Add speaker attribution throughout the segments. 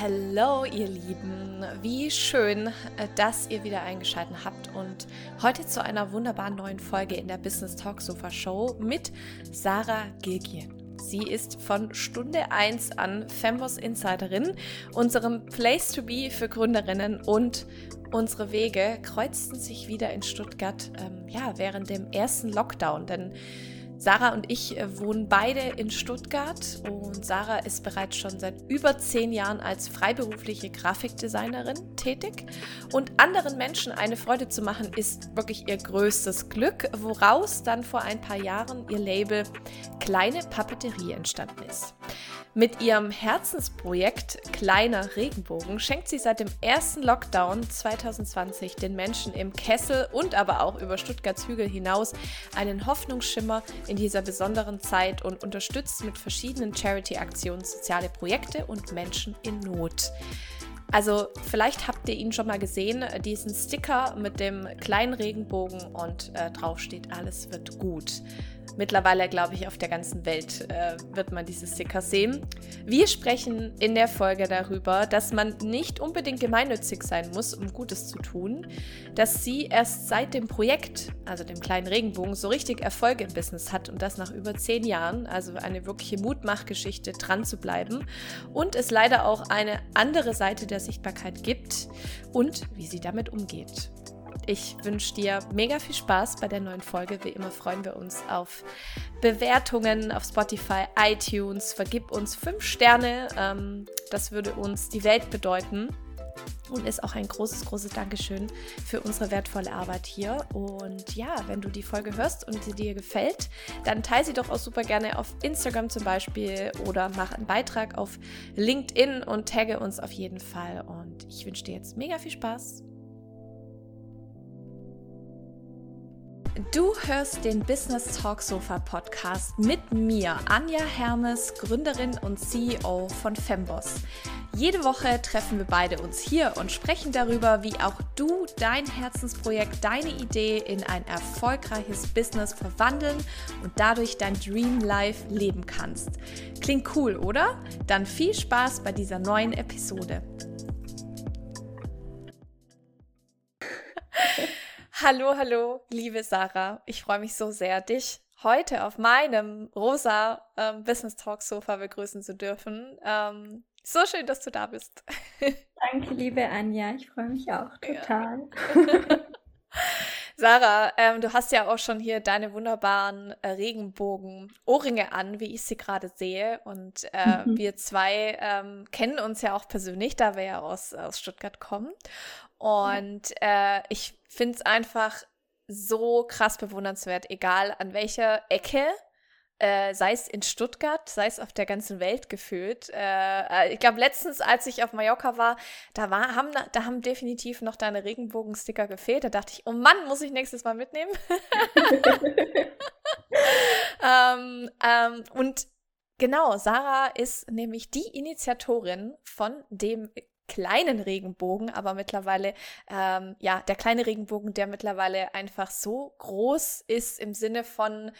Speaker 1: Hallo ihr Lieben, wie schön, äh, dass ihr wieder eingeschaltet habt und heute zu einer wunderbaren neuen Folge in der Business Talk Sofa Show mit Sarah Gilgien. Sie ist von Stunde 1 an Fembos Insiderin, unserem Place to Be für Gründerinnen und unsere Wege kreuzten sich wieder in Stuttgart ähm, ja, während dem ersten Lockdown, denn Sarah und ich äh, wohnen beide in Stuttgart und Sarah ist bereits schon seit über zehn Jahren als freiberufliche Grafikdesignerin tätig. Und anderen Menschen eine Freude zu machen, ist wirklich ihr größtes Glück, woraus dann vor ein paar Jahren ihr Label Kleine Papeterie entstanden ist. Mit ihrem Herzensprojekt Kleiner Regenbogen schenkt sie seit dem ersten Lockdown 2020 den Menschen im Kessel und aber auch über Stuttgarts Hügel hinaus einen Hoffnungsschimmer in dieser besonderen Zeit und unterstützt mit verschiedenen Charity-Aktionen soziale Projekte und Menschen in Not. Also vielleicht habt ihr ihn schon mal gesehen, diesen Sticker mit dem kleinen Regenbogen und äh, drauf steht, alles wird gut. Mittlerweile, glaube ich, auf der ganzen Welt äh, wird man diese Sticker sehen. Wir sprechen in der Folge darüber, dass man nicht unbedingt gemeinnützig sein muss, um Gutes zu tun, dass sie erst seit dem Projekt, also dem kleinen Regenbogen, so richtig Erfolg im Business hat und das nach über zehn Jahren, also eine wirkliche Mutmachgeschichte, dran zu bleiben und es leider auch eine andere Seite der Sichtbarkeit gibt und wie sie damit umgeht. Ich wünsche dir mega viel Spaß bei der neuen Folge. Wie immer freuen wir uns auf Bewertungen auf Spotify, iTunes. Vergib uns fünf Sterne. Ähm, das würde uns die Welt bedeuten. Und ist auch ein großes, großes Dankeschön für unsere wertvolle Arbeit hier. Und ja, wenn du die Folge hörst und sie dir gefällt, dann teile sie doch auch super gerne auf Instagram zum Beispiel oder mach einen Beitrag auf LinkedIn und tagge uns auf jeden Fall. Und ich wünsche dir jetzt mega viel Spaß. Du hörst den Business Talk Sofa Podcast mit mir, Anja Hermes, Gründerin und CEO von Femboss. Jede Woche treffen wir beide uns hier und sprechen darüber, wie auch du dein Herzensprojekt, deine Idee in ein erfolgreiches Business verwandeln und dadurch dein Dream Life leben kannst. Klingt cool, oder? Dann viel Spaß bei dieser neuen Episode. Hallo, hallo, liebe Sarah. Ich freue mich so sehr, dich heute auf meinem rosa ähm, Business Talk Sofa begrüßen zu dürfen. Ähm, so schön, dass du da bist.
Speaker 2: Danke, liebe Anja. Ich freue mich auch total.
Speaker 1: Ja. Sarah, ähm, du hast ja auch schon hier deine wunderbaren äh, Regenbogen-Ohrringe an, wie ich sie gerade sehe. Und äh, mhm. wir zwei ähm, kennen uns ja auch persönlich, da wir ja aus, aus Stuttgart kommen. Und äh, ich finde es einfach so krass bewundernswert, egal an welcher Ecke äh, sei es in Stuttgart, sei es auf der ganzen Welt gefühlt. Äh, äh ich glaube, letztens, als ich auf Mallorca war, da, war haben, da haben definitiv noch deine Regenbogensticker gefehlt. Da dachte ich, oh Mann, muss ich nächstes Mal mitnehmen. ähm, ähm, und genau, Sarah ist nämlich die Initiatorin von dem kleinen Regenbogen, aber mittlerweile, ähm, ja, der kleine Regenbogen, der mittlerweile einfach so groß ist im Sinne von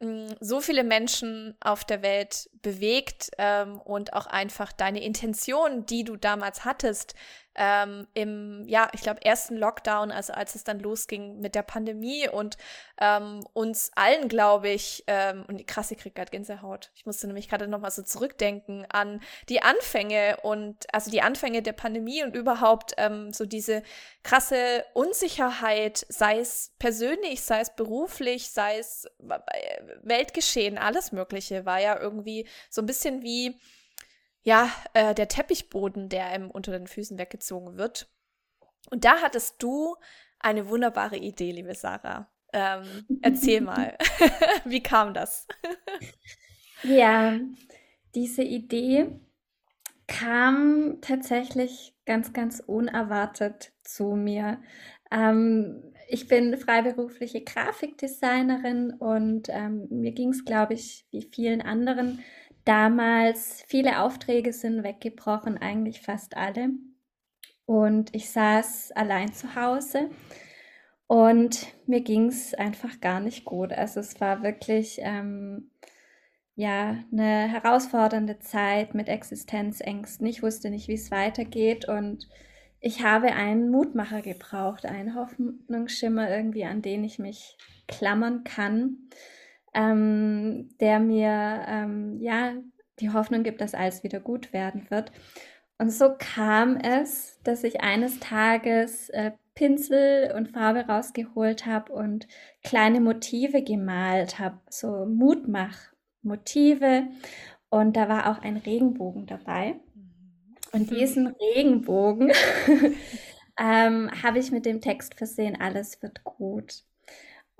Speaker 1: mm, so viele Menschen auf der Welt bewegt ähm, und auch einfach deine Intention, die du damals hattest, ähm, im, ja, ich glaube, ersten Lockdown, also als es dann losging mit der Pandemie und ähm, uns allen, glaube ich, ähm, und krass, ich krieg gerade Gänsehaut. Ich musste nämlich gerade nochmal so zurückdenken an die Anfänge und also die Anfänge der Pandemie und überhaupt ähm, so diese krasse Unsicherheit, sei es persönlich, sei es beruflich, sei es äh, Weltgeschehen, alles Mögliche, war ja irgendwie so ein bisschen wie ja, äh, der Teppichboden, der einem unter den Füßen weggezogen wird. Und da hattest du eine wunderbare Idee, liebe Sarah. Ähm, erzähl mal, wie kam das?
Speaker 2: ja, diese Idee kam tatsächlich ganz, ganz unerwartet zu mir. Ähm, ich bin freiberufliche Grafikdesignerin und ähm, mir ging es, glaube ich, wie vielen anderen damals viele Aufträge sind weggebrochen, eigentlich fast alle. Und ich saß allein zu Hause und mir ging es einfach gar nicht gut. Also es war wirklich ähm, ja, eine herausfordernde Zeit mit Existenzängsten. Ich wusste nicht, wie es weitergeht und ich habe einen Mutmacher gebraucht, einen Hoffnungsschimmer irgendwie, an den ich mich klammern kann, ähm, der mir ähm, ja die Hoffnung gibt, dass alles wieder gut werden wird. Und so kam es, dass ich eines Tages äh, Pinsel und Farbe rausgeholt habe und kleine Motive gemalt habe, so Mutmach-Motive. Und da war auch ein Regenbogen dabei. Und mhm. diesen Regenbogen ähm, habe ich mit dem Text versehen, alles wird gut.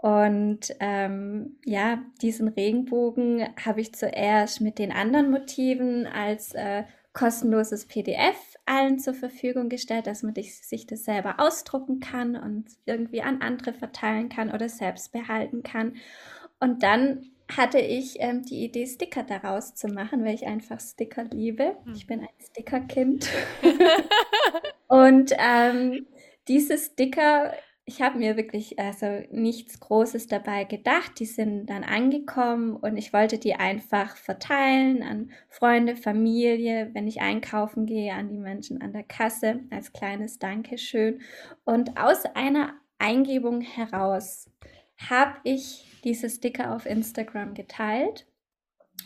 Speaker 2: Und ähm, ja, diesen Regenbogen habe ich zuerst mit den anderen Motiven als äh, kostenloses PDF allen zur Verfügung gestellt, dass man sich das selber ausdrucken kann und irgendwie an andere verteilen kann oder selbst behalten kann. Und dann hatte ich ähm, die Idee, Sticker daraus zu machen, weil ich einfach Sticker liebe. Hm. Ich bin ein Stickerkind. und ähm, diese Sticker ich habe mir wirklich also nichts Großes dabei gedacht. Die sind dann angekommen und ich wollte die einfach verteilen an Freunde, Familie, wenn ich einkaufen gehe, an die Menschen an der Kasse als kleines Dankeschön. Und aus einer Eingebung heraus habe ich diese Sticker auf Instagram geteilt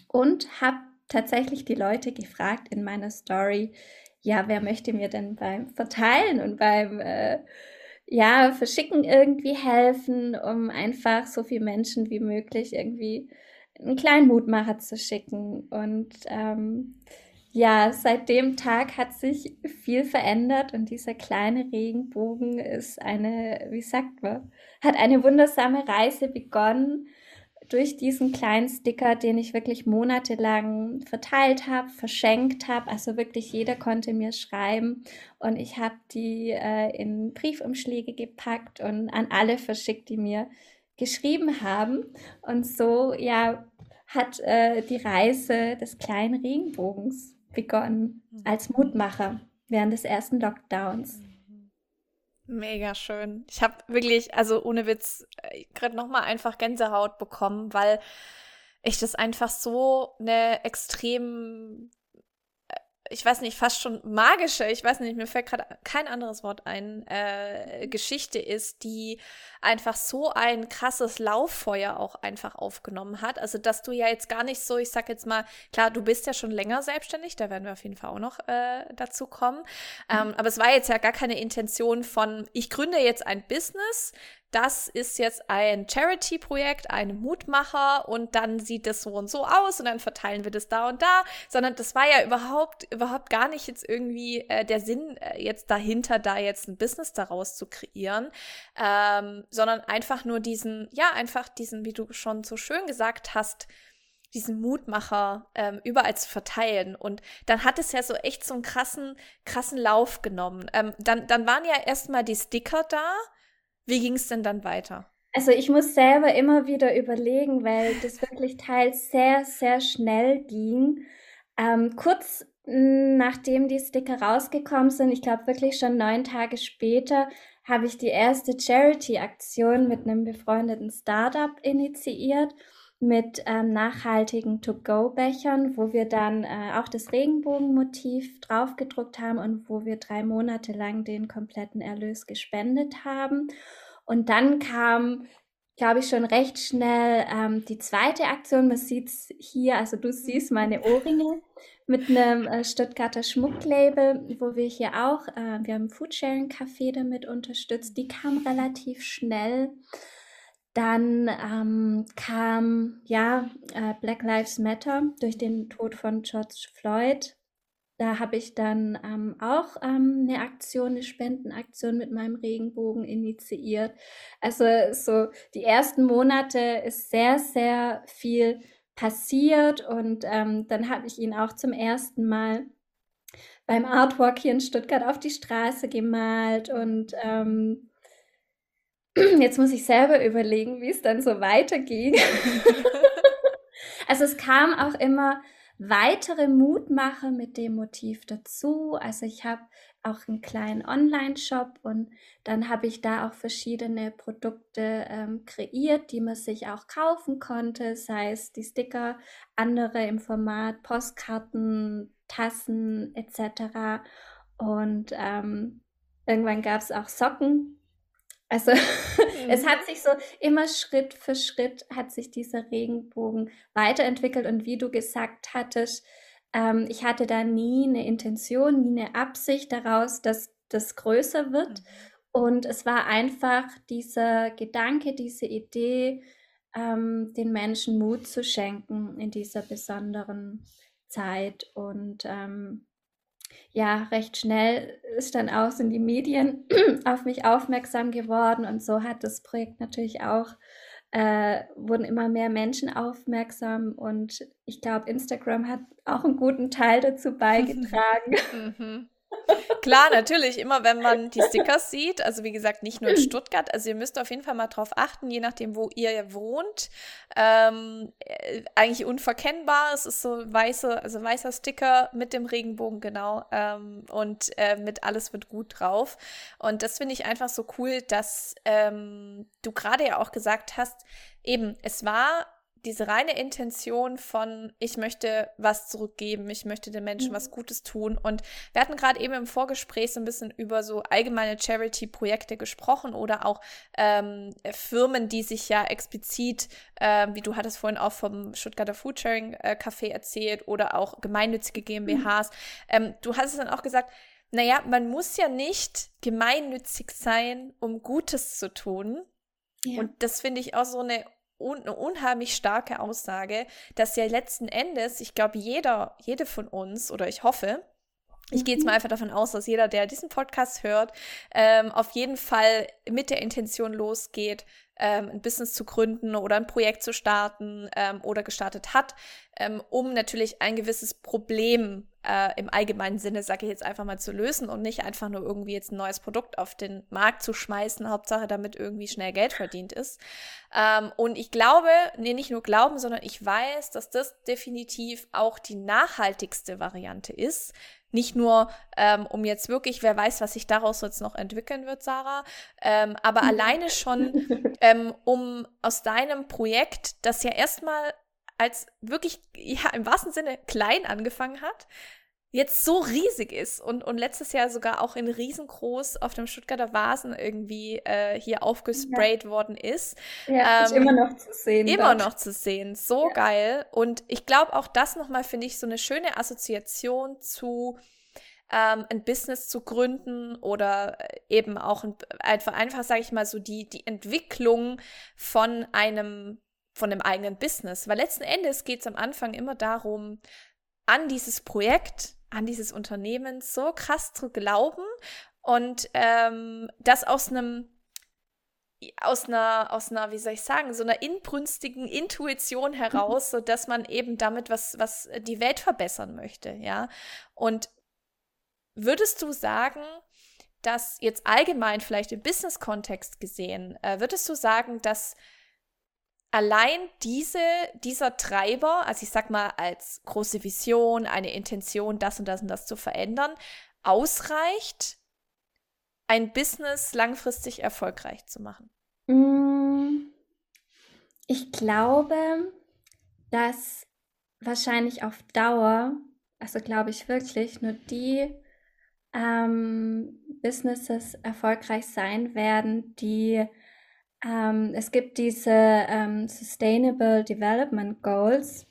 Speaker 2: und habe tatsächlich die Leute gefragt in meiner Story, ja, wer möchte mir denn beim Verteilen und beim äh, ja, verschicken irgendwie helfen, um einfach so viele Menschen wie möglich irgendwie einen kleinen Mutmacher zu schicken. Und ähm, ja, seit dem Tag hat sich viel verändert und dieser kleine Regenbogen ist eine, wie sagt man, hat eine wundersame Reise begonnen durch diesen kleinen Sticker, den ich wirklich monatelang verteilt habe, verschenkt habe. Also wirklich jeder konnte mir schreiben und ich habe die äh, in Briefumschläge gepackt und an alle verschickt, die mir geschrieben haben. Und so ja hat äh, die Reise des kleinen Regenbogens begonnen mhm. als Mutmacher während des ersten Lockdowns.
Speaker 1: Mega schön. Ich habe wirklich, also ohne Witz, äh, gerade nochmal einfach Gänsehaut bekommen, weil ich das einfach so eine extrem ich weiß nicht, fast schon magische, ich weiß nicht, mir fällt gerade kein anderes Wort ein, äh, Geschichte ist, die einfach so ein krasses Lauffeuer auch einfach aufgenommen hat. Also, dass du ja jetzt gar nicht so, ich sag jetzt mal, klar, du bist ja schon länger selbstständig, da werden wir auf jeden Fall auch noch äh, dazu kommen. Mhm. Ähm, aber es war jetzt ja gar keine Intention von, ich gründe jetzt ein Business, das ist jetzt ein Charity-Projekt, ein Mutmacher und dann sieht das so und so aus und dann verteilen wir das da und da, sondern das war ja überhaupt, überhaupt gar nicht jetzt irgendwie äh, der Sinn äh, jetzt dahinter, da jetzt ein Business daraus zu kreieren, ähm, sondern einfach nur diesen, ja, einfach diesen, wie du schon so schön gesagt hast, diesen Mutmacher ähm, überall zu verteilen. Und dann hat es ja so echt so einen krassen, krassen Lauf genommen. Ähm, dann, dann waren ja erstmal die Sticker da, wie ging es denn dann weiter?
Speaker 2: Also ich muss selber immer wieder überlegen, weil das wirklich teils sehr, sehr schnell ging. Ähm, kurz nachdem die Sticker rausgekommen sind, ich glaube wirklich schon neun Tage später, habe ich die erste Charity-Aktion mit einem befreundeten Startup initiiert mit ähm, nachhaltigen To-Go-Bechern, wo wir dann äh, auch das Regenbogenmotiv draufgedruckt haben und wo wir drei Monate lang den kompletten Erlös gespendet haben. Und dann kam, glaube ich, schon recht schnell ähm, die zweite Aktion. Man sieht es hier, also du siehst meine Ohrringe mit einem äh, Stuttgarter Schmucklabel, wo wir hier auch, äh, wir haben Foodsharing Café damit unterstützt. Die kam relativ schnell. Dann ähm, kam ja äh, Black Lives Matter durch den Tod von George Floyd. Da habe ich dann ähm, auch ähm, eine Aktion, eine Spendenaktion mit meinem Regenbogen initiiert. Also so die ersten Monate ist sehr, sehr viel passiert und ähm, dann habe ich ihn auch zum ersten Mal beim Artwalk hier in Stuttgart auf die Straße gemalt und ähm, Jetzt muss ich selber überlegen, wie es dann so weiterging. also es kam auch immer weitere Mutmacher mit dem Motiv dazu. Also ich habe auch einen kleinen Online-Shop und dann habe ich da auch verschiedene Produkte ähm, kreiert, die man sich auch kaufen konnte, sei es die Sticker, andere im Format Postkarten, Tassen etc. Und ähm, irgendwann gab es auch Socken. Also mhm. es hat sich so immer Schritt für Schritt hat sich dieser Regenbogen weiterentwickelt und wie du gesagt hattest, ähm, ich hatte da nie eine Intention, nie eine Absicht daraus, dass das größer wird. Mhm. Und es war einfach dieser Gedanke, diese Idee, ähm, den Menschen Mut zu schenken in dieser besonderen Zeit. Und ähm, ja, recht schnell ist dann auch sind die Medien auf mich aufmerksam geworden und so hat das Projekt natürlich auch äh, wurden immer mehr Menschen aufmerksam und ich glaube, Instagram hat auch einen guten Teil dazu beigetragen.
Speaker 1: mhm. Klar, natürlich, immer wenn man die Stickers sieht, also wie gesagt, nicht nur in Stuttgart, also ihr müsst auf jeden Fall mal drauf achten, je nachdem, wo ihr wohnt. Ähm, äh, eigentlich unverkennbar, es ist so weiße, also weißer Sticker mit dem Regenbogen, genau, ähm, und äh, mit alles wird gut drauf. Und das finde ich einfach so cool, dass ähm, du gerade ja auch gesagt hast, eben, es war diese reine Intention von, ich möchte was zurückgeben, ich möchte den Menschen mhm. was Gutes tun. Und wir hatten gerade eben im Vorgespräch so ein bisschen über so allgemeine Charity-Projekte gesprochen oder auch ähm, Firmen, die sich ja explizit, äh, wie du hattest vorhin auch vom Stuttgarter Foodsharing äh, Café erzählt oder auch gemeinnützige GmbHs. Mhm. Ähm, du hast es dann auch gesagt, naja, man muss ja nicht gemeinnützig sein, um Gutes zu tun. Ja. Und das finde ich auch so eine un eine unheimlich starke Aussage, dass ja letzten Endes, ich glaube, jeder, jede von uns, oder ich hoffe, ich gehe jetzt mal mhm. einfach davon aus, dass jeder, der diesen Podcast hört, ähm, auf jeden Fall mit der Intention losgeht, ähm, ein Business zu gründen oder ein Projekt zu starten ähm, oder gestartet hat, ähm, um natürlich ein gewisses Problem äh, im allgemeinen Sinne, sage ich jetzt einfach mal, zu lösen und nicht einfach nur irgendwie jetzt ein neues Produkt auf den Markt zu schmeißen, Hauptsache damit irgendwie schnell Geld verdient ist. Ähm, und ich glaube, nee, nicht nur glauben, sondern ich weiß, dass das definitiv auch die nachhaltigste Variante ist, nicht nur, ähm, um jetzt wirklich, wer weiß, was sich daraus jetzt noch entwickeln wird, Sarah, ähm, aber mhm. alleine schon, ähm, um aus deinem Projekt, das ja erstmal als wirklich, ja, im wahrsten Sinne klein angefangen hat, jetzt so riesig ist und, und letztes Jahr sogar auch in riesengroß auf dem Stuttgarter Vasen irgendwie äh, hier aufgesprayt ja. worden ist.
Speaker 2: Ja, ähm, ist immer noch zu sehen.
Speaker 1: Immer dort. noch zu sehen. So ja. geil. Und ich glaube auch das nochmal finde ich so eine schöne Assoziation zu ähm, ein Business zu gründen oder eben auch ein, einfach, einfach sage ich mal so die, die Entwicklung von einem von einem eigenen Business. Weil letzten Endes geht es am Anfang immer darum, an dieses Projekt an dieses Unternehmen so krass zu glauben und ähm, das aus einem aus einer, aus einer, wie soll ich sagen, so einer inbrünstigen Intuition heraus, so dass man eben damit was, was die Welt verbessern möchte, ja. Und würdest du sagen, dass jetzt allgemein vielleicht im Business-Kontext gesehen, äh, würdest du sagen, dass allein diese, dieser Treiber, also ich sag mal als große Vision, eine Intention, das und das und das zu verändern, ausreicht, ein Business langfristig erfolgreich zu machen?
Speaker 2: Mm, ich glaube, dass wahrscheinlich auf Dauer, also glaube ich wirklich, nur die ähm, Businesses erfolgreich sein werden, die ähm, es gibt diese ähm, Sustainable Development Goals,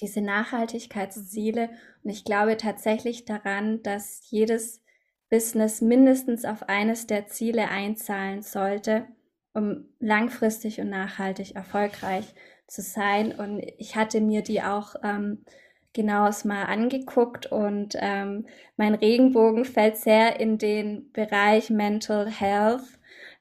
Speaker 2: diese Nachhaltigkeitsziele. Und ich glaube tatsächlich daran, dass jedes Business mindestens auf eines der Ziele einzahlen sollte, um langfristig und nachhaltig erfolgreich zu sein. Und ich hatte mir die auch ähm, genaues mal angeguckt und ähm, mein Regenbogen fällt sehr in den Bereich Mental Health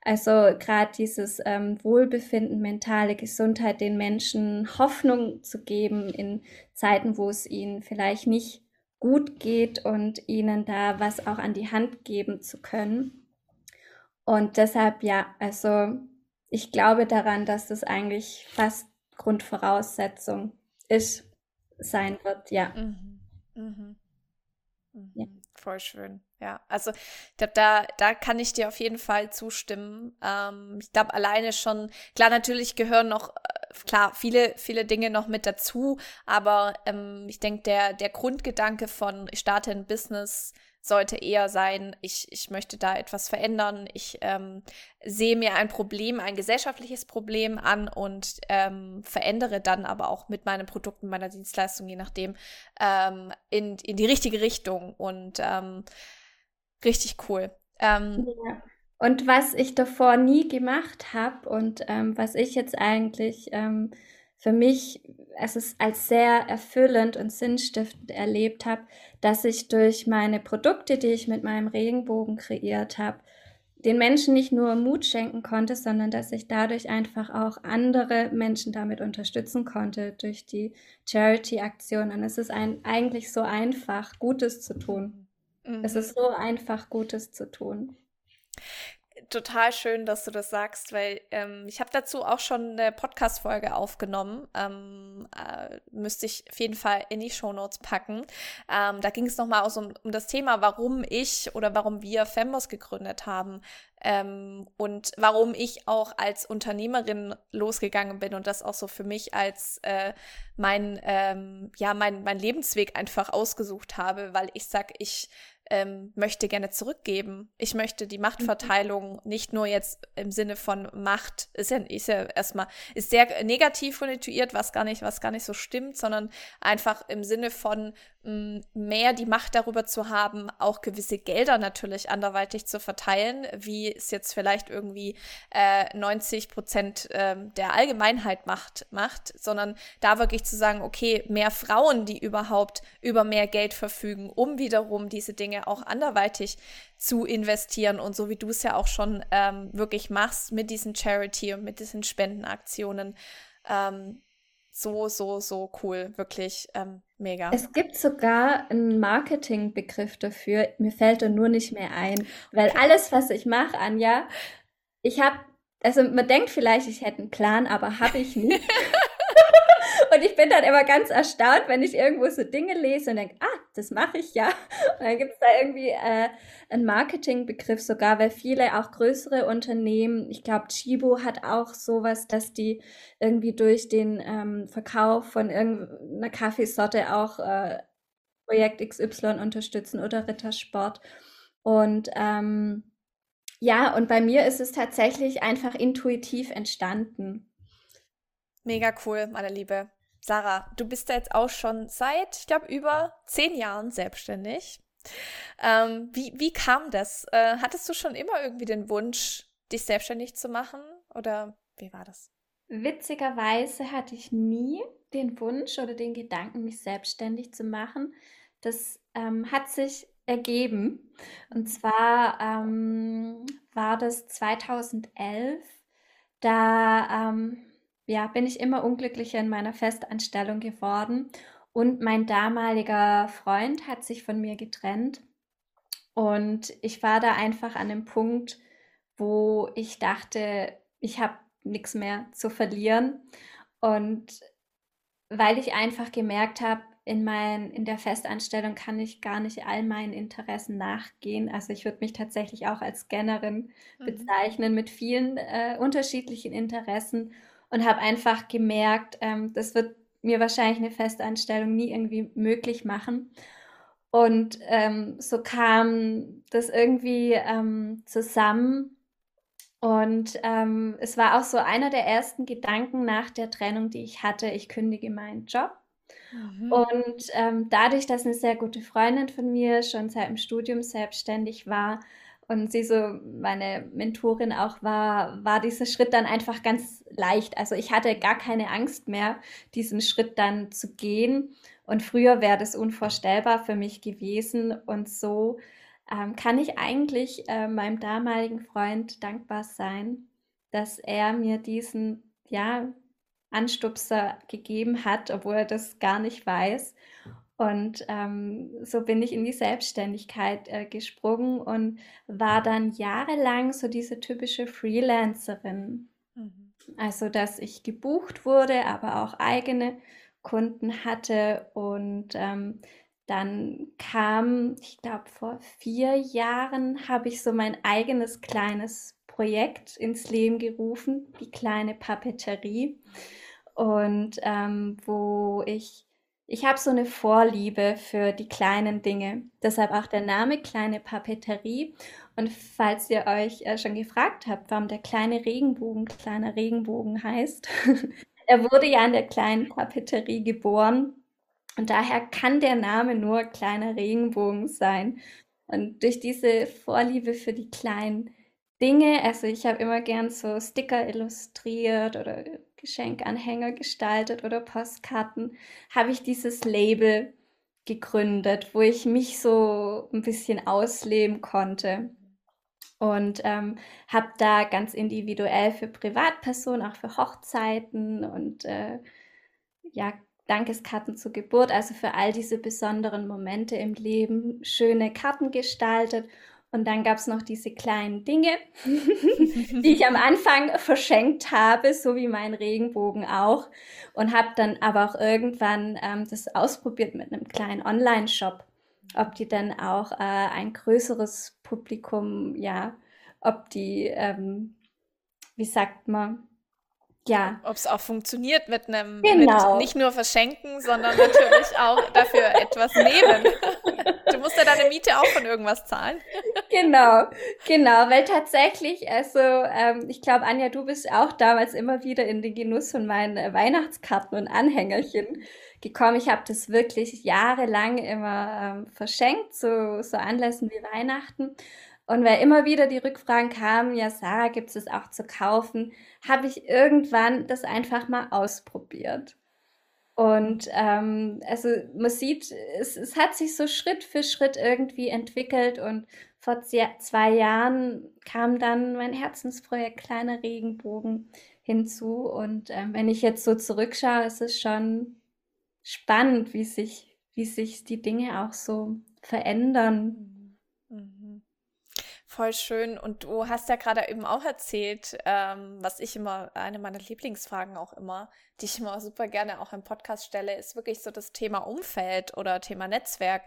Speaker 2: also gerade dieses ähm, Wohlbefinden, mentale Gesundheit, den Menschen Hoffnung zu geben in Zeiten, wo es ihnen vielleicht nicht gut geht und ihnen da was auch an die Hand geben zu können. Und deshalb ja, also ich glaube daran, dass das eigentlich fast Grundvoraussetzung ist, sein wird, ja.
Speaker 1: Mhm. Mhm. Mhm. Ja. Voll schön. Ja, also ich glaube, da, da kann ich dir auf jeden Fall zustimmen. Ähm, ich glaube, alleine schon, klar, natürlich gehören noch, äh, klar, viele, viele Dinge noch mit dazu, aber ähm, ich denke, der, der Grundgedanke von, ich starte ein Business, sollte eher sein, ich, ich möchte da etwas verändern, ich ähm, sehe mir ein Problem, ein gesellschaftliches Problem an und ähm, verändere dann aber auch mit meinen Produkten, meiner Dienstleistung, je nachdem, ähm, in, in die richtige Richtung und ähm, richtig cool. Ähm,
Speaker 2: ja. Und was ich davor nie gemacht habe und ähm, was ich jetzt eigentlich ähm, für mich es ist als sehr erfüllend und sinnstiftend erlebt habe, dass ich durch meine Produkte, die ich mit meinem Regenbogen kreiert habe, den Menschen nicht nur Mut schenken konnte, sondern dass ich dadurch einfach auch andere Menschen damit unterstützen konnte durch die Charity-Aktion. Und es ist ein, eigentlich so einfach, Gutes zu tun. Mhm. Es ist so einfach, Gutes zu tun
Speaker 1: total schön, dass du das sagst, weil ähm, ich habe dazu auch schon eine Podcast-Folge aufgenommen. Ähm, äh, müsste ich auf jeden Fall in die Shownotes packen. Ähm, da ging es nochmal um, um das Thema, warum ich oder warum wir Fembos gegründet haben. Ähm, und warum ich auch als Unternehmerin losgegangen bin und das auch so für mich als äh, mein, ähm, ja, mein, mein Lebensweg einfach ausgesucht habe, weil ich sag, ich ähm, möchte gerne zurückgeben. Ich möchte die Machtverteilung nicht nur jetzt im Sinne von Macht, ist ja, ist ja erstmal, ist sehr negativ konstituiert, was gar nicht, was gar nicht so stimmt, sondern einfach im Sinne von mh, mehr die Macht darüber zu haben, auch gewisse Gelder natürlich anderweitig zu verteilen, wie es jetzt vielleicht irgendwie äh, 90 Prozent äh, der Allgemeinheit macht, macht, sondern da wirklich zu sagen, okay, mehr Frauen, die überhaupt über mehr Geld verfügen, um wiederum diese Dinge Dinge auch anderweitig zu investieren und so wie du es ja auch schon ähm, wirklich machst mit diesen Charity und mit diesen Spendenaktionen. Ähm, so, so, so cool, wirklich ähm, mega.
Speaker 2: Es gibt sogar einen Marketingbegriff dafür, mir fällt er nur nicht mehr ein, weil okay. alles, was ich mache, Anja, ich habe, also man denkt vielleicht, ich hätte einen Plan, aber habe ich nicht. Und ich bin dann immer ganz erstaunt, wenn ich irgendwo so Dinge lese und denke, ah, das mache ich ja. Und dann gibt es da irgendwie äh, einen Marketingbegriff sogar, weil viele auch größere Unternehmen, ich glaube, Chibo hat auch sowas, dass die irgendwie durch den ähm, Verkauf von irgendeiner Kaffeesorte auch äh, Projekt XY unterstützen oder Rittersport. Und ähm, ja, und bei mir ist es tatsächlich einfach intuitiv entstanden.
Speaker 1: Mega cool, meine Liebe. Sarah, du bist da jetzt auch schon seit, ich glaube, über zehn Jahren selbstständig. Ähm, wie, wie kam das? Äh, hattest du schon immer irgendwie den Wunsch, dich selbstständig zu machen? Oder wie war das?
Speaker 2: Witzigerweise hatte ich nie den Wunsch oder den Gedanken, mich selbstständig zu machen. Das ähm, hat sich ergeben. Und zwar ähm, war das 2011. Da ähm, ja, bin ich immer unglücklicher in meiner Festanstellung geworden. Und mein damaliger Freund hat sich von mir getrennt. Und ich war da einfach an dem Punkt, wo ich dachte, ich habe nichts mehr zu verlieren. Und weil ich einfach gemerkt habe, in, mein, in der Festanstellung kann ich gar nicht all meinen Interessen nachgehen. Also ich würde mich tatsächlich auch als Scannerin mhm. bezeichnen mit vielen äh, unterschiedlichen Interessen und habe einfach gemerkt, ähm, das wird mir wahrscheinlich eine Festanstellung nie irgendwie möglich machen. Und ähm, so kam das irgendwie ähm, zusammen. Und ähm, es war auch so einer der ersten Gedanken nach der Trennung, die ich hatte, ich kündige meinen Job. Mhm. Und ähm, dadurch, dass eine sehr gute Freundin von mir schon seit dem Studium selbstständig war, und sie so meine Mentorin auch war, war dieser Schritt dann einfach ganz leicht. Also ich hatte gar keine Angst mehr, diesen Schritt dann zu gehen. Und früher wäre das unvorstellbar für mich gewesen. Und so ähm, kann ich eigentlich äh, meinem damaligen Freund dankbar sein, dass er mir diesen, ja, Anstupser gegeben hat, obwohl er das gar nicht weiß. Und ähm, so bin ich in die Selbstständigkeit äh, gesprungen und war dann jahrelang so diese typische Freelancerin. Mhm. Also, dass ich gebucht wurde, aber auch eigene Kunden hatte. Und ähm, dann kam, ich glaube, vor vier Jahren habe ich so mein eigenes kleines Projekt ins Leben gerufen, die kleine Papeterie. Und ähm, wo ich ich habe so eine Vorliebe für die kleinen Dinge. Deshalb auch der Name kleine Papeterie. Und falls ihr euch äh, schon gefragt habt, warum der kleine Regenbogen kleiner Regenbogen heißt, er wurde ja in der kleinen Papeterie geboren. Und daher kann der Name nur kleiner Regenbogen sein. Und durch diese Vorliebe für die kleinen Dinge, also ich habe immer gern so Sticker illustriert oder Geschenkanhänger gestaltet oder Postkarten, habe ich dieses Label gegründet, wo ich mich so ein bisschen ausleben konnte. Und ähm, habe da ganz individuell für Privatpersonen, auch für Hochzeiten und äh, ja, Dankeskarten zur Geburt, also für all diese besonderen Momente im Leben, schöne Karten gestaltet und dann gab es noch diese kleinen Dinge, die ich am Anfang verschenkt habe, so wie mein Regenbogen auch. Und habe dann aber auch irgendwann ähm, das ausprobiert mit einem kleinen Online-Shop, ob die dann auch äh, ein größeres Publikum, ja, ob die, ähm, wie sagt man,
Speaker 1: ja. Ob es auch funktioniert mit einem, genau. mit nicht nur verschenken, sondern natürlich auch dafür etwas nehmen. Du musst ja deine Miete auch von irgendwas zahlen.
Speaker 2: Genau, genau, weil tatsächlich, also ähm, ich glaube, Anja, du bist auch damals immer wieder in den Genuss von meinen äh, Weihnachtskarten und Anhängerchen gekommen. Ich habe das wirklich jahrelang immer ähm, verschenkt, so, so Anlässen wie Weihnachten. Und weil immer wieder die Rückfragen kamen, ja, Sarah, gibt es das auch zu kaufen, habe ich irgendwann das einfach mal ausprobiert. Und ähm, also man sieht, es, es hat sich so Schritt für Schritt irgendwie entwickelt und vor zwei Jahren kam dann mein Herzensprojekt Kleiner Regenbogen hinzu. Und ähm, wenn ich jetzt so zurückschaue, ist es schon spannend, wie sich, wie sich die Dinge auch so verändern.
Speaker 1: Voll schön. Und du hast ja gerade eben auch erzählt, ähm, was ich immer, eine meiner Lieblingsfragen auch immer, die ich immer super gerne auch im Podcast stelle, ist wirklich so das Thema Umfeld oder Thema Netzwerk.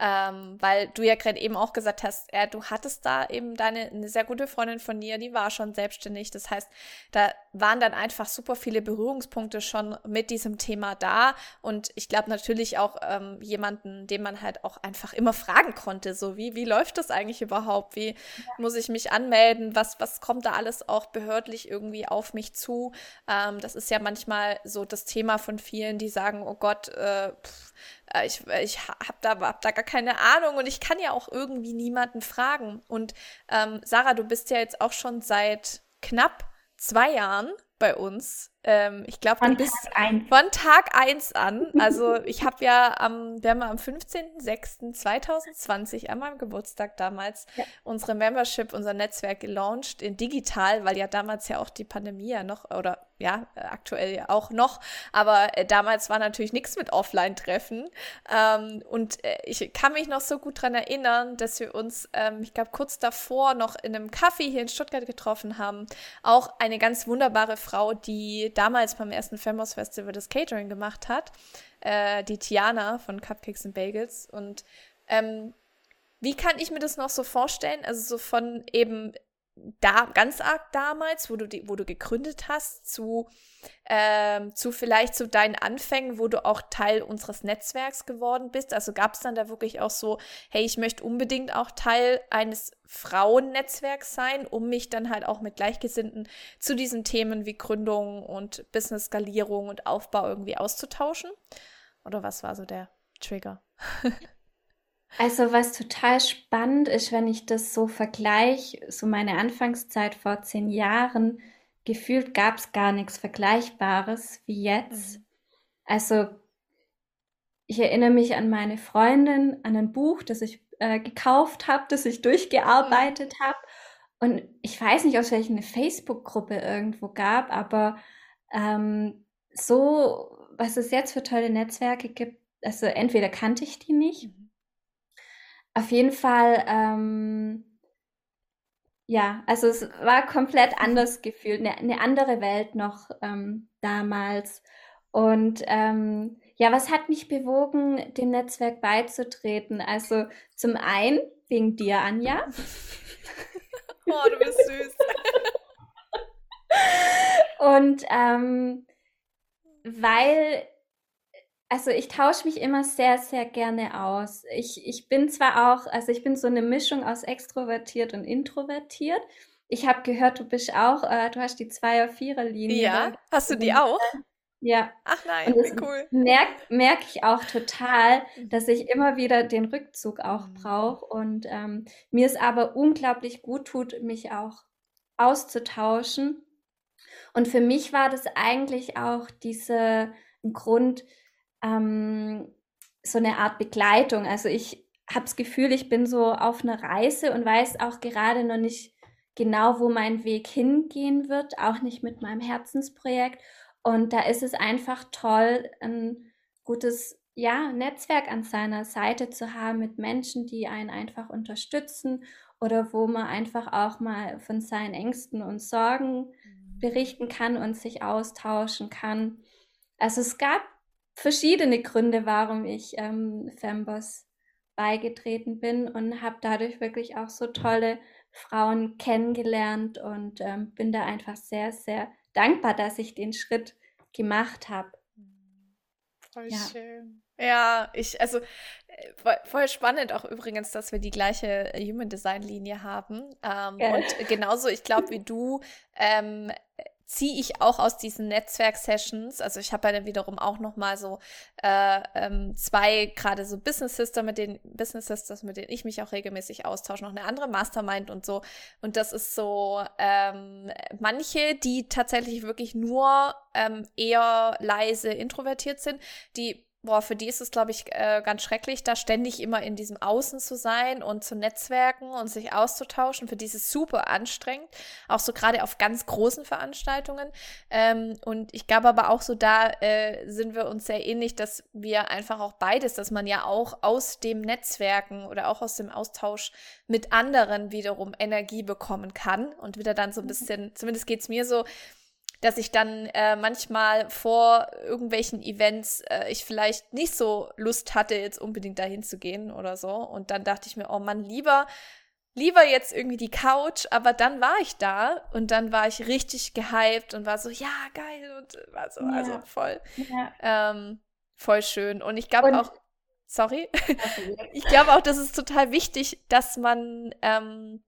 Speaker 1: Ähm, weil du ja gerade eben auch gesagt hast, äh, du hattest da eben deine, eine sehr gute Freundin von dir, die war schon selbstständig. Das heißt, da waren dann einfach super viele Berührungspunkte schon mit diesem Thema da. Und ich glaube natürlich auch ähm, jemanden, den man halt auch einfach immer fragen konnte, so wie, wie läuft das eigentlich überhaupt? Wie ja. muss ich mich anmelden? Was, was kommt da alles auch behördlich irgendwie auf mich zu? Ähm, das ist ja manchmal so das Thema von vielen, die sagen, oh Gott, äh, pff, äh, ich, ich habe da, hab da gar keine Ahnung und ich kann ja auch irgendwie niemanden fragen. Und ähm, Sarah, du bist ja jetzt auch schon seit knapp zwei Jahren bei uns. Ähm, ich glaube, bist von Tag 1 an. Also ich habe ja am, wir haben am 15.06.2020 an meinem Geburtstag damals ja. unsere Membership, unser Netzwerk gelauncht in digital, weil ja damals ja auch die Pandemie ja noch oder ja, aktuell ja auch noch, aber äh, damals war natürlich nichts mit Offline-Treffen. Ähm, und äh, ich kann mich noch so gut daran erinnern, dass wir uns, ähm, ich glaube, kurz davor noch in einem Kaffee hier in Stuttgart getroffen haben. Auch eine ganz wunderbare Frau, die damals beim ersten Femos Festival das Catering gemacht hat, äh, die Tiana von Cupcakes and Bagels. Und ähm, wie kann ich mir das noch so vorstellen? Also so von eben da ganz arg damals, wo du die, wo du gegründet hast, zu, ähm, zu vielleicht zu deinen Anfängen, wo du auch Teil unseres Netzwerks geworden bist? Also gab es dann da wirklich auch so, hey, ich möchte unbedingt auch Teil eines Frauennetzwerks sein, um mich dann halt auch mit Gleichgesinnten zu diesen Themen wie Gründung und Business-Skalierung und Aufbau irgendwie auszutauschen? Oder was war so der Trigger?
Speaker 2: Also was total spannend ist, wenn ich das so vergleiche, so meine Anfangszeit vor zehn Jahren, gefühlt gab es gar nichts Vergleichbares wie jetzt. Mhm. Also ich erinnere mich an meine Freundin, an ein Buch, das ich äh, gekauft habe, das ich durchgearbeitet mhm. habe. Und ich weiß nicht, aus welcher eine Facebook-Gruppe irgendwo gab, aber ähm, so, was es jetzt für tolle Netzwerke gibt, also entweder kannte ich die nicht. Mhm auf jeden Fall, ähm, ja, also es war komplett anders gefühlt, eine, eine andere Welt noch ähm, damals. Und ähm, ja, was hat mich bewogen, dem Netzwerk beizutreten? Also zum einen wegen dir, Anja.
Speaker 1: oh, du bist süß.
Speaker 2: Und ähm, weil, also ich tausche mich immer sehr, sehr gerne aus. Ich, ich bin zwar auch, also ich bin so eine Mischung aus extrovertiert und introvertiert. Ich habe gehört, du bist auch, äh, du hast die Zweier-Vierer-Linie.
Speaker 1: Ja, hast du die auch?
Speaker 2: Ja.
Speaker 1: Ach nein, und wie cool.
Speaker 2: Merke merk ich auch total, mhm. dass ich immer wieder den Rückzug auch mhm. brauche und ähm, mir es aber unglaublich gut tut, mich auch auszutauschen. Und für mich war das eigentlich auch diese Grund, ähm, so eine Art Begleitung. Also ich habe das Gefühl, ich bin so auf einer Reise und weiß auch gerade noch nicht genau, wo mein Weg hingehen wird, auch nicht mit meinem Herzensprojekt. Und da ist es einfach toll, ein gutes ja, Netzwerk an seiner Seite zu haben mit Menschen, die einen einfach unterstützen oder wo man einfach auch mal von seinen Ängsten und Sorgen mhm. berichten kann und sich austauschen kann. Also es gab verschiedene Gründe, warum ich ähm, Femboss beigetreten bin und habe dadurch wirklich auch so tolle Frauen kennengelernt und ähm, bin da einfach sehr, sehr dankbar, dass ich den Schritt gemacht habe.
Speaker 1: Voll ja. schön. Ja, ich, also äh, voll spannend auch übrigens, dass wir die gleiche Human Design Linie haben. Ähm, ja. Und genauso, ich glaube, wie du, ähm, ziehe ich auch aus diesen Netzwerk-Sessions. Also ich habe ja dann wiederum auch noch mal so äh, ähm, zwei gerade so Business Sister mit den Business Sisters, mit denen ich mich auch regelmäßig austausche, noch eine andere Mastermind und so. Und das ist so ähm, manche, die tatsächlich wirklich nur ähm, eher leise introvertiert sind, die boah, für die ist es, glaube ich, äh, ganz schrecklich, da ständig immer in diesem Außen zu sein und zu netzwerken und sich auszutauschen. Für die ist es super anstrengend, auch so gerade auf ganz großen Veranstaltungen. Ähm, und ich glaube aber auch so, da äh, sind wir uns sehr ähnlich, dass wir einfach auch beides, dass man ja auch aus dem Netzwerken oder auch aus dem Austausch mit anderen wiederum Energie bekommen kann und wieder dann so ein mhm. bisschen, zumindest geht es mir so, dass ich dann äh, manchmal vor irgendwelchen Events äh, ich vielleicht nicht so Lust hatte, jetzt unbedingt dahin zu gehen oder so. Und dann dachte ich mir, oh Mann, lieber, lieber jetzt irgendwie die Couch, aber dann war ich da und dann war ich richtig gehypt und war so, ja, geil und war so, ja. also voll, ja. ähm, voll schön. Und ich glaube auch, sorry, ich glaube auch, das ist total wichtig, dass man, ähm,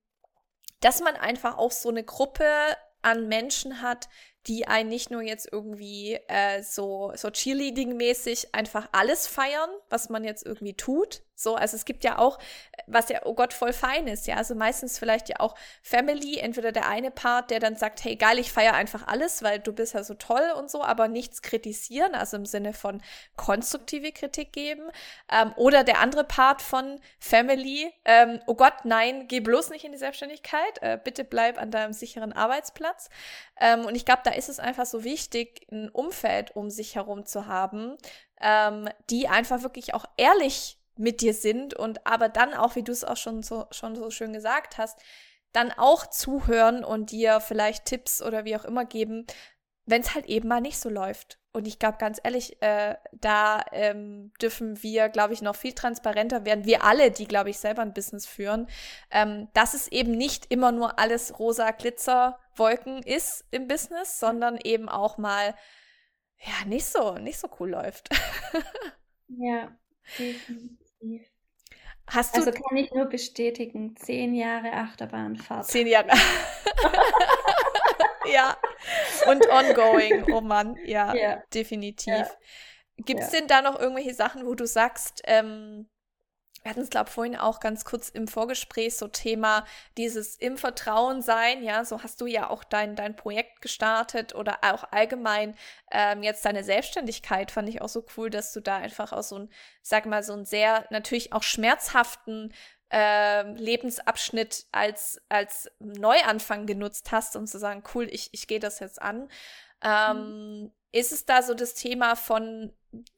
Speaker 1: dass man einfach auch so eine Gruppe an Menschen hat, die einen nicht nur jetzt irgendwie äh, so, so Cheerleading-mäßig einfach alles feiern, was man jetzt irgendwie tut, so, also es gibt ja auch, was ja, oh Gott, voll fein ist, ja. Also meistens vielleicht ja auch Family, entweder der eine Part, der dann sagt, hey geil, ich feiere einfach alles, weil du bist ja so toll und so, aber nichts kritisieren, also im Sinne von konstruktive Kritik geben. Ähm, oder der andere Part von Family, ähm, oh Gott, nein, geh bloß nicht in die Selbstständigkeit, äh, bitte bleib an deinem sicheren Arbeitsplatz. Ähm, und ich glaube, da ist es einfach so wichtig, ein Umfeld um sich herum zu haben, ähm, die einfach wirklich auch ehrlich mit dir sind und aber dann auch, wie du es auch schon so, schon so schön gesagt hast, dann auch zuhören und dir vielleicht Tipps oder wie auch immer geben, wenn es halt eben mal nicht so läuft. Und ich glaube, ganz ehrlich, äh, da ähm, dürfen wir, glaube ich, noch viel transparenter werden. Wir alle, die, glaube ich, selber ein Business führen, ähm, dass es eben nicht immer nur alles rosa Glitzerwolken ist im Business, sondern eben auch mal ja nicht so nicht so cool läuft.
Speaker 2: ja, definitiv. Hast du also kann ich nur bestätigen, zehn Jahre Achterbahnfahrt.
Speaker 1: Zehn Jahre. ja. Und ongoing, oh Mann, ja, ja. definitiv. Ja. Gibt es ja. denn da noch irgendwelche Sachen, wo du sagst, ähm, wir hatten es, glaube ich, vorhin auch ganz kurz im Vorgespräch, so Thema dieses im Vertrauen sein, ja, so hast du ja auch dein, dein Projekt gestartet oder auch allgemein ähm, jetzt deine Selbstständigkeit, fand ich auch so cool, dass du da einfach auch so ein, sag mal, so einen sehr natürlich auch schmerzhaften äh, Lebensabschnitt als, als Neuanfang genutzt hast, um zu sagen, cool, ich, ich gehe das jetzt an. Ähm, mhm. Ist es da so das Thema von,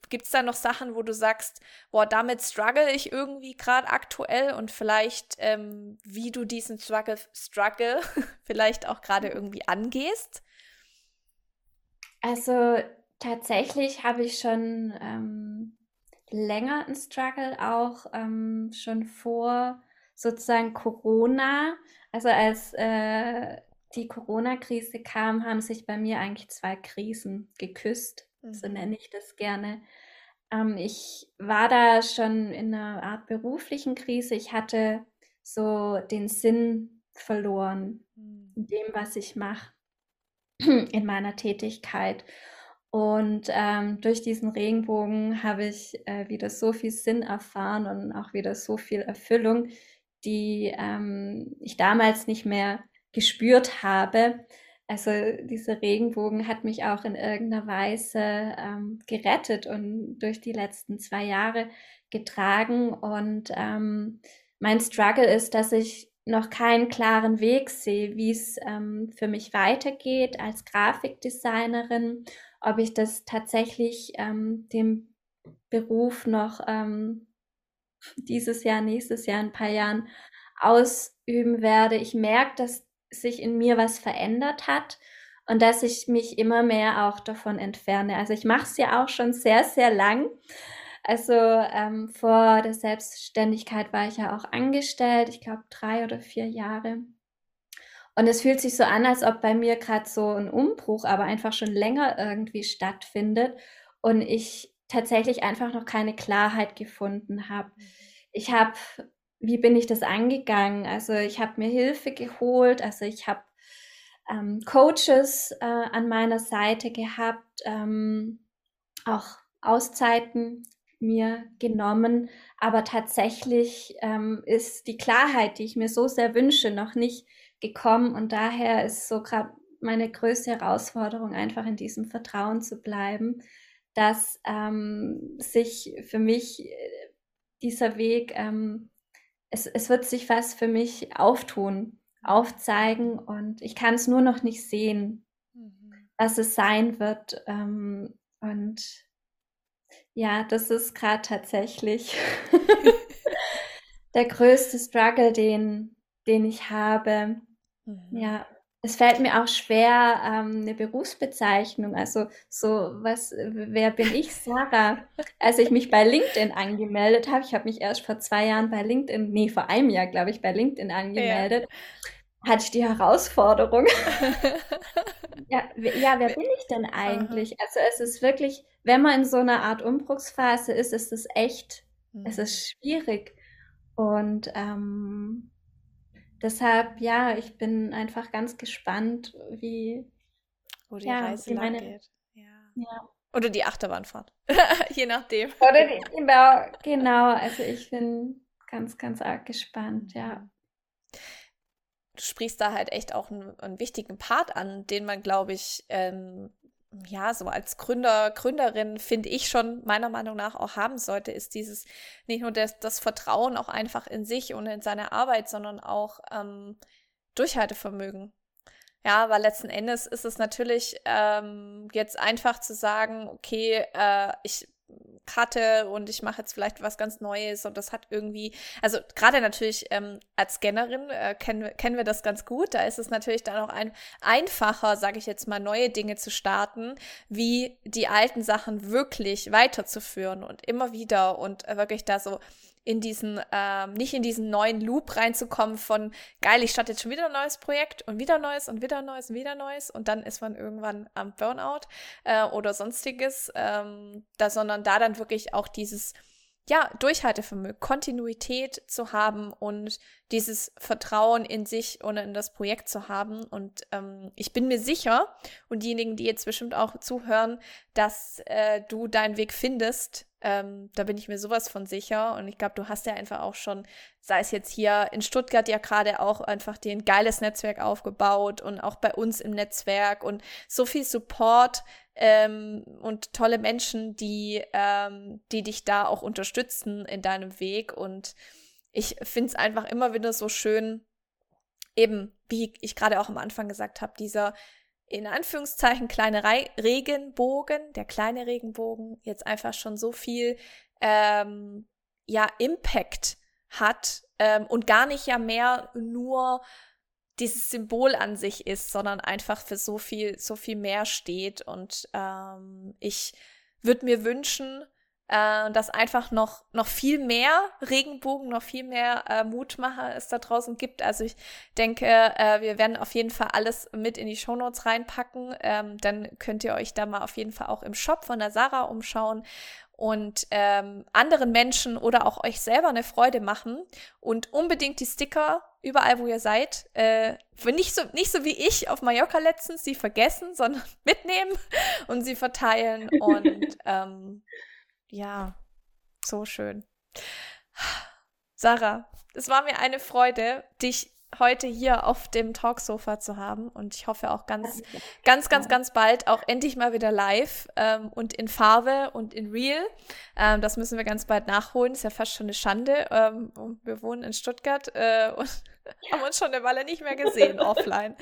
Speaker 1: gibt es da noch Sachen, wo du sagst, boah, damit struggle ich irgendwie gerade aktuell und vielleicht, ähm, wie du diesen Struggle, Struggle vielleicht auch gerade irgendwie angehst?
Speaker 2: Also tatsächlich habe ich schon ähm, länger einen Struggle, auch ähm, schon vor sozusagen Corona. Also als äh, die Corona-Krise kam, haben sich bei mir eigentlich zwei Krisen geküsst. Mhm. So nenne ich das gerne. Ähm, ich war da schon in einer Art beruflichen Krise. Ich hatte so den Sinn verloren mhm. in dem, was ich mache, in meiner Tätigkeit. Und ähm, durch diesen Regenbogen habe ich äh, wieder so viel Sinn erfahren und auch wieder so viel Erfüllung, die ähm, ich damals nicht mehr gespürt habe. Also dieser Regenbogen hat mich auch in irgendeiner Weise ähm, gerettet und durch die letzten zwei Jahre getragen. Und ähm, mein Struggle ist, dass ich noch keinen klaren Weg sehe, wie es ähm, für mich weitergeht als Grafikdesignerin, ob ich das tatsächlich ähm, dem Beruf noch ähm, dieses Jahr, nächstes Jahr, ein paar Jahren ausüben werde. Ich merke, dass sich in mir was verändert hat und dass ich mich immer mehr auch davon entferne. Also ich mache es ja auch schon sehr, sehr lang. Also ähm, vor der Selbstständigkeit war ich ja auch angestellt, ich glaube drei oder vier Jahre. Und es fühlt sich so an, als ob bei mir gerade so ein Umbruch, aber einfach schon länger irgendwie stattfindet und ich tatsächlich einfach noch keine Klarheit gefunden habe. Mhm. Ich habe wie bin ich das angegangen? Also ich habe mir Hilfe geholt, also ich habe ähm, Coaches äh, an meiner Seite gehabt, ähm, auch Auszeiten mir genommen, aber tatsächlich ähm, ist die Klarheit, die ich mir so sehr wünsche, noch nicht gekommen und daher ist so gerade meine größte Herausforderung einfach in diesem Vertrauen zu bleiben, dass ähm, sich für mich äh, dieser Weg ähm, es, es wird sich was für mich auftun, aufzeigen und ich kann es nur noch nicht sehen, mhm. was es sein wird. Ähm, und ja, das ist gerade tatsächlich der größte Struggle, den, den ich habe. Mhm. Ja, es fällt mir auch schwer, ähm, eine Berufsbezeichnung, also so, was, wer bin ich, Sarah? Als ich mich bei LinkedIn angemeldet habe, ich habe mich erst vor zwei Jahren bei LinkedIn, nee, vor einem Jahr, glaube ich, bei LinkedIn angemeldet, ja. hatte ich die Herausforderung. ja, ja, wer bin ich denn eigentlich? Also es ist wirklich, wenn man in so einer Art Umbruchsphase ist, ist es echt, mhm. es ist schwierig. Und ähm, deshalb, ja, ich bin einfach ganz gespannt, wie,
Speaker 1: Wo die ja, Reise lang meine, geht. Ja. ja. Oder die Achterbahnfahrt. Je nachdem.
Speaker 2: Oder die, genau, genau. Also ich bin ganz, ganz arg gespannt, ja.
Speaker 1: Du sprichst da halt echt auch einen, einen wichtigen Part an, den man, glaube ich, ähm, ja, so als Gründer, Gründerin finde ich schon meiner Meinung nach auch haben sollte, ist dieses nicht nur das, das Vertrauen auch einfach in sich und in seine Arbeit, sondern auch ähm, Durchhaltevermögen. Ja, weil letzten Endes ist es natürlich ähm, jetzt einfach zu sagen, okay, äh, ich cutte und ich mache jetzt vielleicht was ganz Neues und das hat irgendwie, also gerade natürlich ähm, als Scannerin äh, kennen, kennen wir das ganz gut, da ist es natürlich dann auch ein, einfacher, sage ich jetzt mal, neue Dinge zu starten, wie die alten Sachen wirklich weiterzuführen und immer wieder und äh, wirklich da so in diesen, ähm, nicht in diesen neuen Loop reinzukommen von geil, ich starte jetzt schon wieder ein neues Projekt und wieder neues und wieder neues und wieder neues und dann ist man irgendwann am Burnout äh, oder sonstiges, ähm, da, sondern da dann wirklich auch dieses ja, Durchhaltevermögen, Kontinuität zu haben und dieses Vertrauen in sich und in das Projekt zu haben. Und ähm, ich bin mir sicher, und diejenigen, die jetzt bestimmt auch zuhören, dass äh, du deinen Weg findest. Ähm, da bin ich mir sowas von sicher. Und ich glaube, du hast ja einfach auch schon, sei es jetzt hier in Stuttgart ja gerade auch einfach dir ein geiles Netzwerk aufgebaut und auch bei uns im Netzwerk und so viel Support ähm, und tolle Menschen, die, ähm, die dich da auch unterstützen in deinem Weg. Und ich finde es einfach immer wieder so schön, eben, wie ich gerade auch am Anfang gesagt habe, dieser in Anführungszeichen kleine Re Regenbogen, der kleine Regenbogen, jetzt einfach schon so viel ähm, ja, Impact hat ähm, und gar nicht ja mehr nur dieses Symbol an sich ist, sondern einfach für so viel, so viel mehr steht. Und ähm, ich würde mir wünschen, äh, dass einfach noch, noch viel mehr Regenbogen, noch viel mehr äh, Mutmacher es da draußen gibt. Also ich denke, äh, wir werden auf jeden Fall alles mit in die Shownotes reinpacken. Ähm, dann könnt ihr euch da mal auf jeden Fall auch im Shop von der Sarah umschauen und ähm, anderen Menschen oder auch euch selber eine Freude machen und unbedingt die Sticker überall, wo ihr seid, äh, nicht so nicht so wie ich auf Mallorca letztens, sie vergessen, sondern mitnehmen und sie verteilen und ähm, ja, so schön. Sarah, es war mir eine Freude, dich heute hier auf dem Talksofa zu haben und ich hoffe auch ganz, ganz, ganz, ganz bald auch endlich mal wieder live ähm, und in Farbe und in Real. Ähm, das müssen wir ganz bald nachholen. Ist ja fast schon eine Schande. Ähm, wir wohnen in Stuttgart äh, und haben uns schon eine Weile nicht mehr gesehen offline.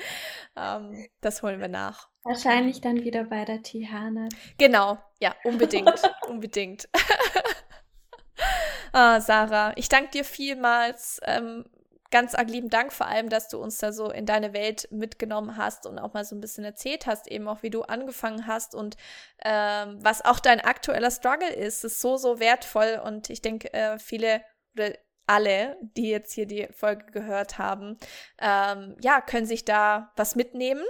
Speaker 1: Ähm, das holen wir nach.
Speaker 2: Wahrscheinlich dann wieder bei der Tihana.
Speaker 1: Genau, ja, unbedingt, unbedingt. ah, Sarah, ich danke dir vielmals. Ähm, ganz arg lieben Dank vor allem, dass du uns da so in deine Welt mitgenommen hast und auch mal so ein bisschen erzählt hast, eben auch wie du angefangen hast und ähm, was auch dein aktueller Struggle ist. Das ist so, so wertvoll und ich denke, äh, viele oder alle, die jetzt hier die Folge gehört haben, ähm, ja, können sich da was mitnehmen.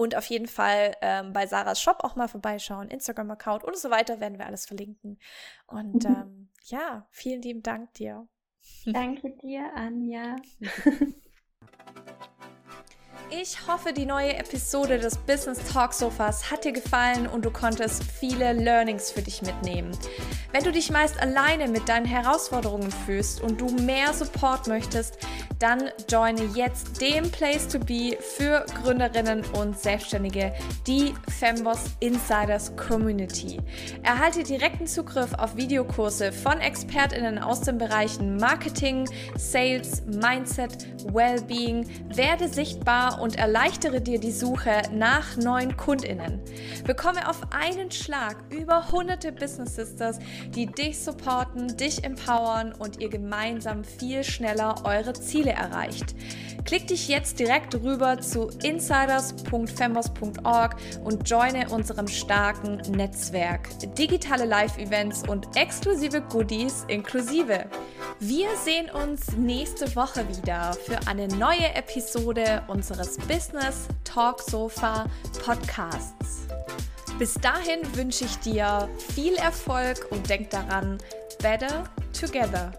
Speaker 1: Und auf jeden Fall ähm, bei Sarahs Shop auch mal vorbeischauen, Instagram-Account und so weiter werden wir alles verlinken. Und mhm. ähm, ja, vielen lieben Dank dir.
Speaker 2: Danke dir, Anja.
Speaker 1: Ich hoffe, die neue Episode des Business Talk Sofas hat dir gefallen und du konntest viele Learnings für dich mitnehmen. Wenn du dich meist alleine mit deinen Herausforderungen fühlst und du mehr Support möchtest, dann joine jetzt den Place to Be für Gründerinnen und Selbstständige, die Femboss Insiders Community. Erhalte direkten Zugriff auf Videokurse von ExpertInnen aus den Bereichen Marketing, Sales, Mindset, Wellbeing, werde sichtbar und erleichtere dir die Suche nach neuen KundInnen. Bekomme auf einen Schlag über hunderte Business Sisters, die dich supporten, dich empowern und ihr gemeinsam viel schneller eure Ziele erreicht. Klick dich jetzt direkt rüber zu insiders.fembos.org und joine unserem starken Netzwerk. Digitale Live-Events und exklusive Goodies inklusive. Wir sehen uns nächste Woche wieder für eine neue Episode unseres Business Talk Sofa Podcasts. Bis dahin wünsche ich dir viel Erfolg und denk daran, better together.